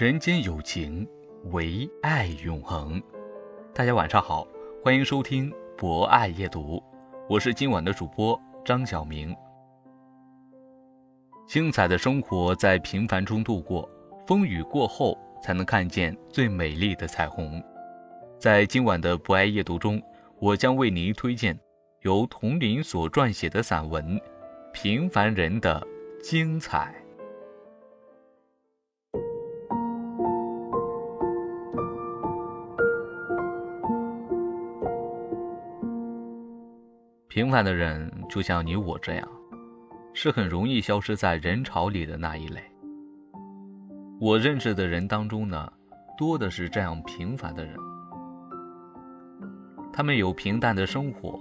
人间有情，唯爱永恒。大家晚上好，欢迎收听博爱夜读，我是今晚的主播张晓明。精彩的生活在平凡中度过，风雨过后才能看见最美丽的彩虹。在今晚的博爱夜读中，我将为您推荐由童林所撰写的散文《平凡人的精彩》。平凡的人就像你我这样，是很容易消失在人潮里的那一类。我认识的人当中呢，多的是这样平凡的人。他们有平淡的生活，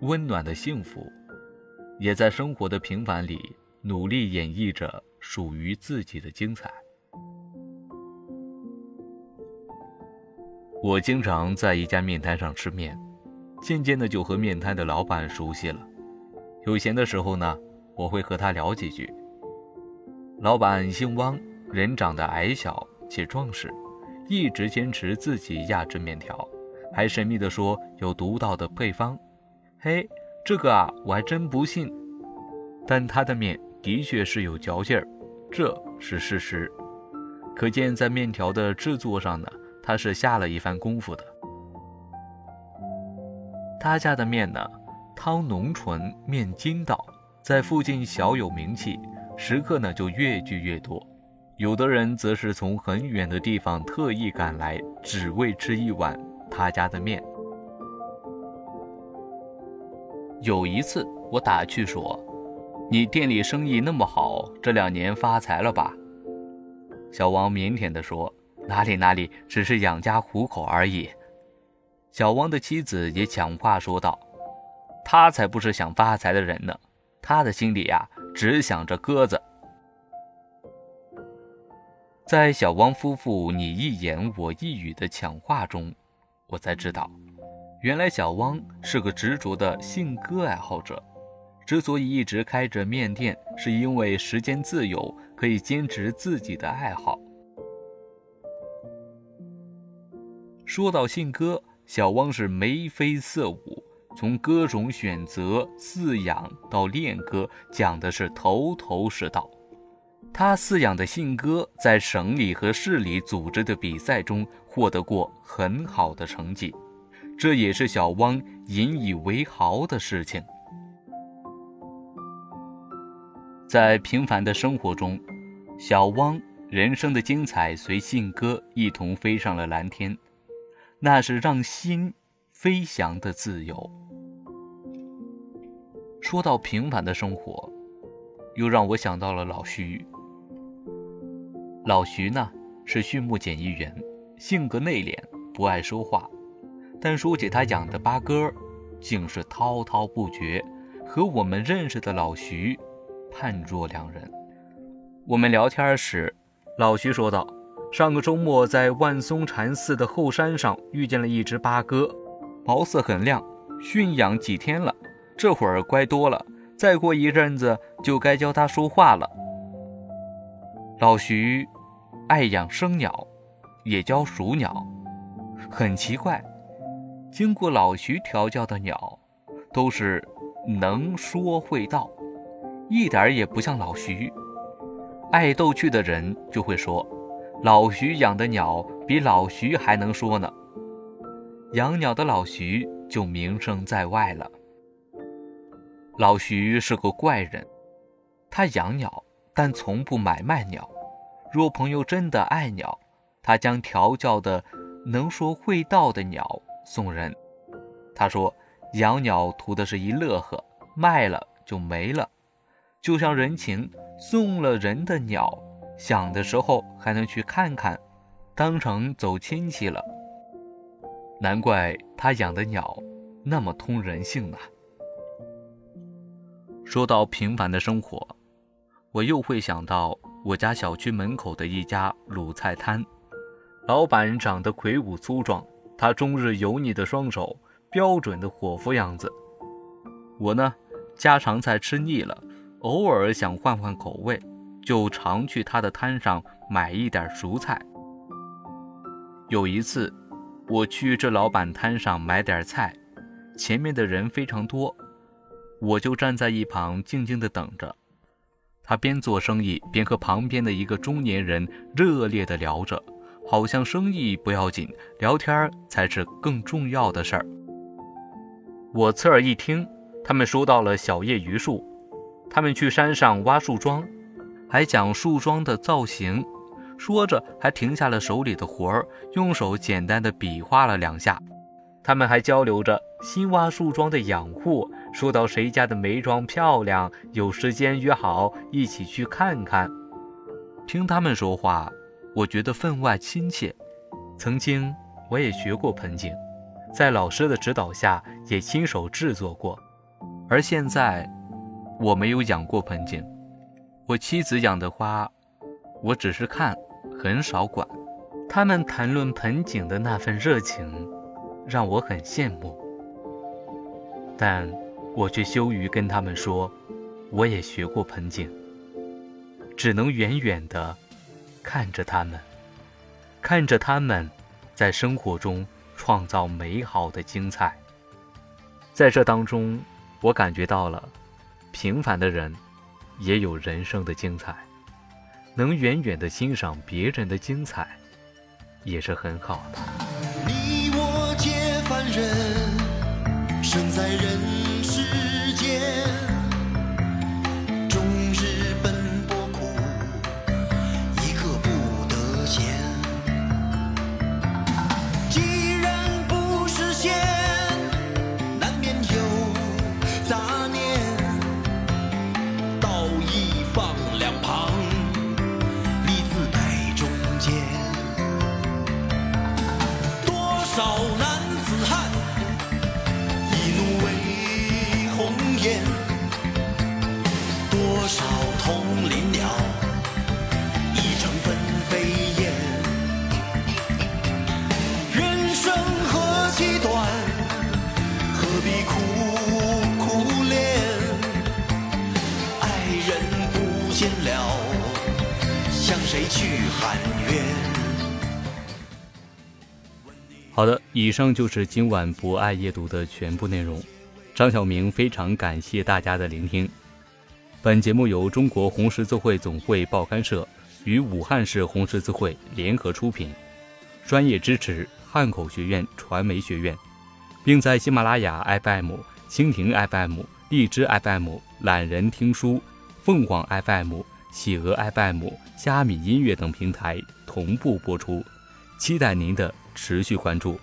温暖的幸福，也在生活的平凡里努力演绎着属于自己的精彩。我经常在一家面摊上吃面。渐渐的就和面摊的老板熟悉了，有闲的时候呢，我会和他聊几句。老板姓汪，人长得矮小且壮实，一直坚持自己压制面条，还神秘的说有独到的配方。嘿，这个啊，我还真不信。但他的面的确是有嚼劲儿，这是事实。可见在面条的制作上呢，他是下了一番功夫的。他家的面呢，汤浓醇，面筋道，在附近小有名气，食客呢就越聚越多。有的人则是从很远的地方特意赶来，只为吃一碗他家的面。有一次，我打趣说：“你店里生意那么好，这两年发财了吧？”小王腼腆地说：“哪里哪里，只是养家糊口而已。”小汪的妻子也抢话说道：“他才不是想发财的人呢，他的心里呀，只想着鸽子。”在小汪夫妇你一言我一语的抢话中，我才知道，原来小汪是个执着的信鸽爱好者。之所以一直开着面店，是因为时间自由，可以坚持自己的爱好。说到信鸽。小汪是眉飞色舞，从歌种选择、饲养到练歌，讲的是头头是道。他饲养的信鸽在省里和市里组织的比赛中获得过很好的成绩，这也是小汪引以为豪的事情。在平凡的生活中，小汪人生的精彩随信鸽一同飞上了蓝天。那是让心飞翔的自由。说到平凡的生活，又让我想到了老徐。老徐呢是畜牧检疫员，性格内敛，不爱说话，但说起他养的八哥，竟是滔滔不绝，和我们认识的老徐判若两人。我们聊天时，老徐说道。上个周末，在万松禅寺的后山上遇见了一只八哥，毛色很亮，驯养几天了，这会儿乖多了，再过一阵子就该教它说话了。老徐爱养生鸟，也教熟鸟，很奇怪，经过老徐调教的鸟，都是能说会道，一点也不像老徐。爱逗趣的人就会说。老徐养的鸟比老徐还能说呢，养鸟的老徐就名声在外了。老徐是个怪人，他养鸟，但从不买卖鸟。若朋友真的爱鸟，他将调教的能说会道的鸟送人。他说，养鸟图的是一乐呵，卖了就没了，就像人情，送了人的鸟，想的时候还能去看看，当成走亲戚了。难怪他养的鸟那么通人性呢。说到平凡的生活，我又会想到我家小区门口的一家卤菜摊，老板长得魁梧粗壮，他终日油腻的双手，标准的伙夫样子。我呢，家常菜吃腻了，偶尔想换换口味，就常去他的摊上买一点熟菜。有一次，我去这老板摊上买点菜，前面的人非常多。我就站在一旁静静的等着，他边做生意边和旁边的一个中年人热烈的聊着，好像生意不要紧，聊天才是更重要的事儿。我侧耳一听，他们说到了小叶榆树，他们去山上挖树桩，还讲树桩的造型，说着还停下了手里的活儿，用手简单的比划了两下。他们还交流着新挖树桩的养护。说到谁家的梅庄漂亮，有时间约好一起去看看。听他们说话，我觉得分外亲切。曾经我也学过盆景，在老师的指导下也亲手制作过。而现在，我没有养过盆景。我妻子养的花，我只是看，很少管。他们谈论盆景的那份热情，让我很羡慕。但。我却羞于跟他们说，我也学过盆景，只能远远地看着他们，看着他们在生活中创造美好的精彩。在这当中，我感觉到了，平凡的人也有人生的精彩，能远远的欣赏别人的精彩，也是很好的。你我皆凡人，生在人。好的，以上就是今晚不爱夜读的全部内容。张晓明非常感谢大家的聆听。本节目由中国红十字会总会报刊社与武汉市红十字会联合出品，专业支持汉口学院传媒学院，并在喜马拉雅 FM、蜻蜓 FM、荔枝 FM、懒人听书、凤凰 FM、企鹅 FM、虾米音乐等平台同步播出，期待您的。持续关注，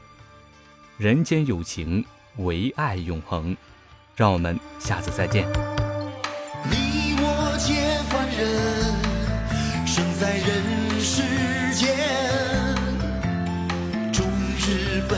人间有情，唯爱永恒。让我们下次再见。你我皆凡人，生在人世间，终日奔